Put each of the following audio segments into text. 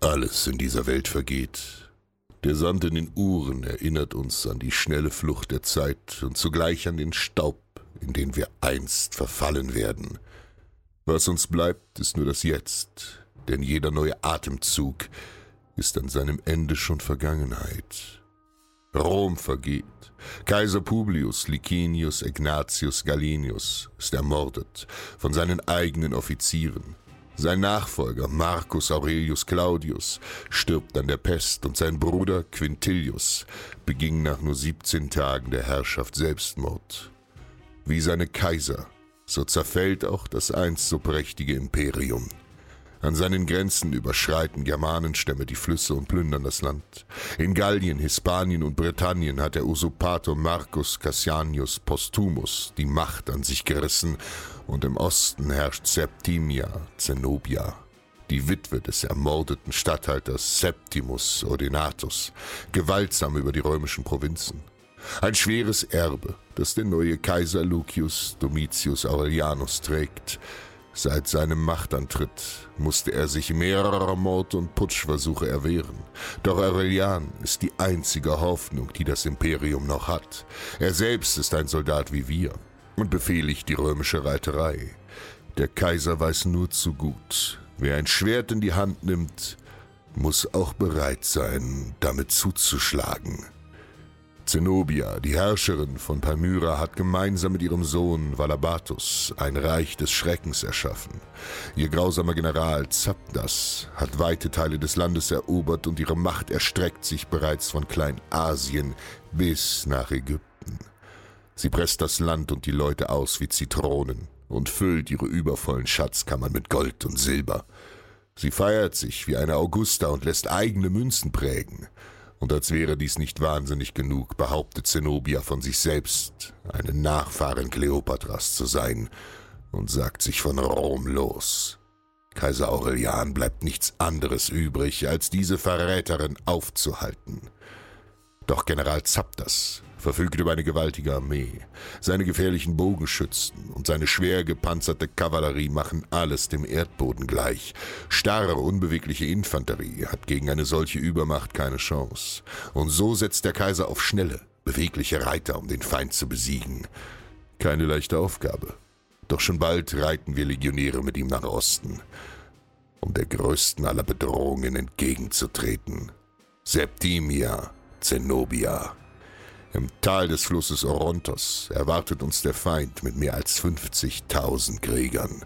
Alles in dieser Welt vergeht. Der Sand in den Uhren erinnert uns an die schnelle Flucht der Zeit und zugleich an den Staub, in den wir einst verfallen werden. Was uns bleibt, ist nur das Jetzt, denn jeder neue Atemzug ist an seinem Ende schon Vergangenheit. Rom vergeht. Kaiser Publius Licinius Ignatius Galenius ist ermordet von seinen eigenen Offizieren. Sein Nachfolger Marcus Aurelius Claudius stirbt an der Pest und sein Bruder Quintilius beging nach nur 17 Tagen der Herrschaft Selbstmord. Wie seine Kaiser, so zerfällt auch das einst so prächtige Imperium. An seinen Grenzen überschreiten Germanenstämme die Flüsse und plündern das Land. In Gallien, Hispanien und Britannien hat der Usurpator Marcus Cassianius Postumus die Macht an sich gerissen und im Osten herrscht Septimia Zenobia, die Witwe des ermordeten Statthalters Septimus Ordinatus, gewaltsam über die römischen Provinzen. Ein schweres Erbe, das der neue Kaiser Lucius Domitius Aurelianus trägt. Seit seinem Machtantritt musste er sich mehrerer Mord- und Putschversuche erwehren. Doch Aurelian ist die einzige Hoffnung, die das Imperium noch hat. Er selbst ist ein Soldat wie wir und befehligt die römische Reiterei. Der Kaiser weiß nur zu gut, wer ein Schwert in die Hand nimmt, muss auch bereit sein, damit zuzuschlagen. Zenobia, die Herrscherin von Palmyra, hat gemeinsam mit ihrem Sohn Valabatus ein Reich des Schreckens erschaffen. Ihr grausamer General Zapdas hat weite Teile des Landes erobert und ihre Macht erstreckt sich bereits von Kleinasien bis nach Ägypten. Sie presst das Land und die Leute aus wie Zitronen und füllt ihre übervollen Schatzkammern mit Gold und Silber. Sie feiert sich wie eine Augusta und lässt eigene Münzen prägen. Und als wäre dies nicht wahnsinnig genug, behauptet Zenobia von sich selbst, eine Nachfahrin Kleopatras zu sein, und sagt sich von Rom los. Kaiser Aurelian bleibt nichts anderes übrig, als diese Verräterin aufzuhalten. Doch General Zapdas verfügt über eine gewaltige Armee. Seine gefährlichen Bogenschützen und seine schwer gepanzerte Kavallerie machen alles dem Erdboden gleich. Starre, unbewegliche Infanterie hat gegen eine solche Übermacht keine Chance. Und so setzt der Kaiser auf schnelle, bewegliche Reiter, um den Feind zu besiegen. Keine leichte Aufgabe. Doch schon bald reiten wir Legionäre mit ihm nach Osten, um der größten aller Bedrohungen entgegenzutreten. Septimia, Zenobia. Im Tal des Flusses Orontos erwartet uns der Feind mit mehr als 50.000 Kriegern.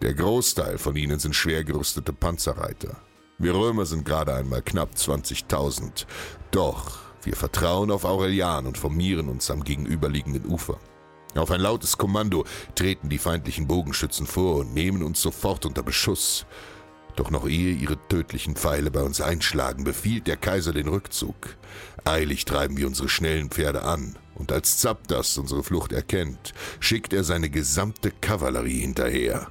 Der Großteil von ihnen sind schwer gerüstete Panzerreiter. Wir Römer sind gerade einmal knapp 20.000. Doch wir vertrauen auf Aurelian und formieren uns am gegenüberliegenden Ufer. Auf ein lautes Kommando treten die feindlichen Bogenschützen vor und nehmen uns sofort unter Beschuss. Doch noch ehe ihre tödlichen Pfeile bei uns einschlagen, befiehlt der Kaiser den Rückzug. Eilig treiben wir unsere schnellen Pferde an, und als Zapdas unsere Flucht erkennt, schickt er seine gesamte Kavallerie hinterher.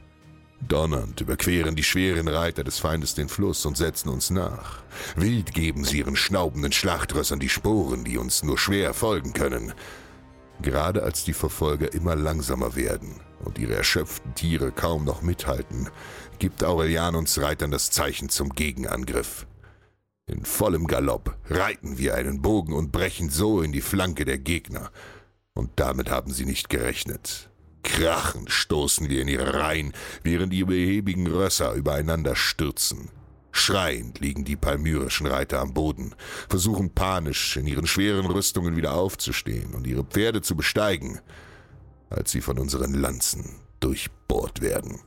Donnernd überqueren die schweren Reiter des Feindes den Fluss und setzen uns nach. Wild geben sie ihren schnaubenden Schlachtrössern die Sporen, die uns nur schwer folgen können. Gerade als die Verfolger immer langsamer werden und ihre erschöpften Tiere kaum noch mithalten, gibt Aurelian uns Reitern das Zeichen zum Gegenangriff. In vollem Galopp reiten wir einen Bogen und brechen so in die Flanke der Gegner. Und damit haben sie nicht gerechnet. Krachend stoßen wir in ihre Reihen, während die behäbigen Rösser übereinander stürzen. Schreiend liegen die palmyrischen Reiter am Boden, versuchen panisch in ihren schweren Rüstungen wieder aufzustehen und ihre Pferde zu besteigen, als sie von unseren Lanzen durchbohrt werden.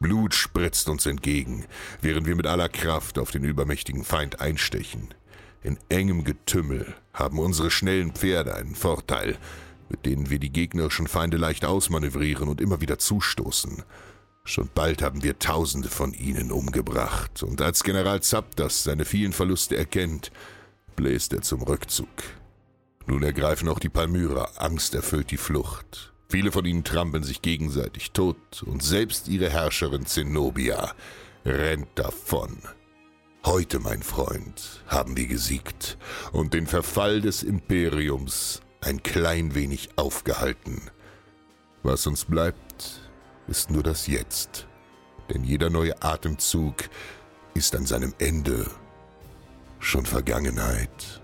Blut spritzt uns entgegen, während wir mit aller Kraft auf den übermächtigen Feind einstechen. In engem Getümmel haben unsere schnellen Pferde einen Vorteil, mit denen wir die gegnerischen Feinde leicht ausmanövrieren und immer wieder zustoßen. Schon bald haben wir Tausende von ihnen umgebracht, und als General Zapdas seine vielen Verluste erkennt, bläst er zum Rückzug. Nun ergreifen auch die Palmyrer, Angst erfüllt die Flucht. Viele von ihnen trampeln sich gegenseitig tot, und selbst ihre Herrscherin Zenobia rennt davon. Heute, mein Freund, haben wir gesiegt und den Verfall des Imperiums ein klein wenig aufgehalten. Was uns bleibt, ist nur das Jetzt, denn jeder neue Atemzug ist an seinem Ende schon Vergangenheit.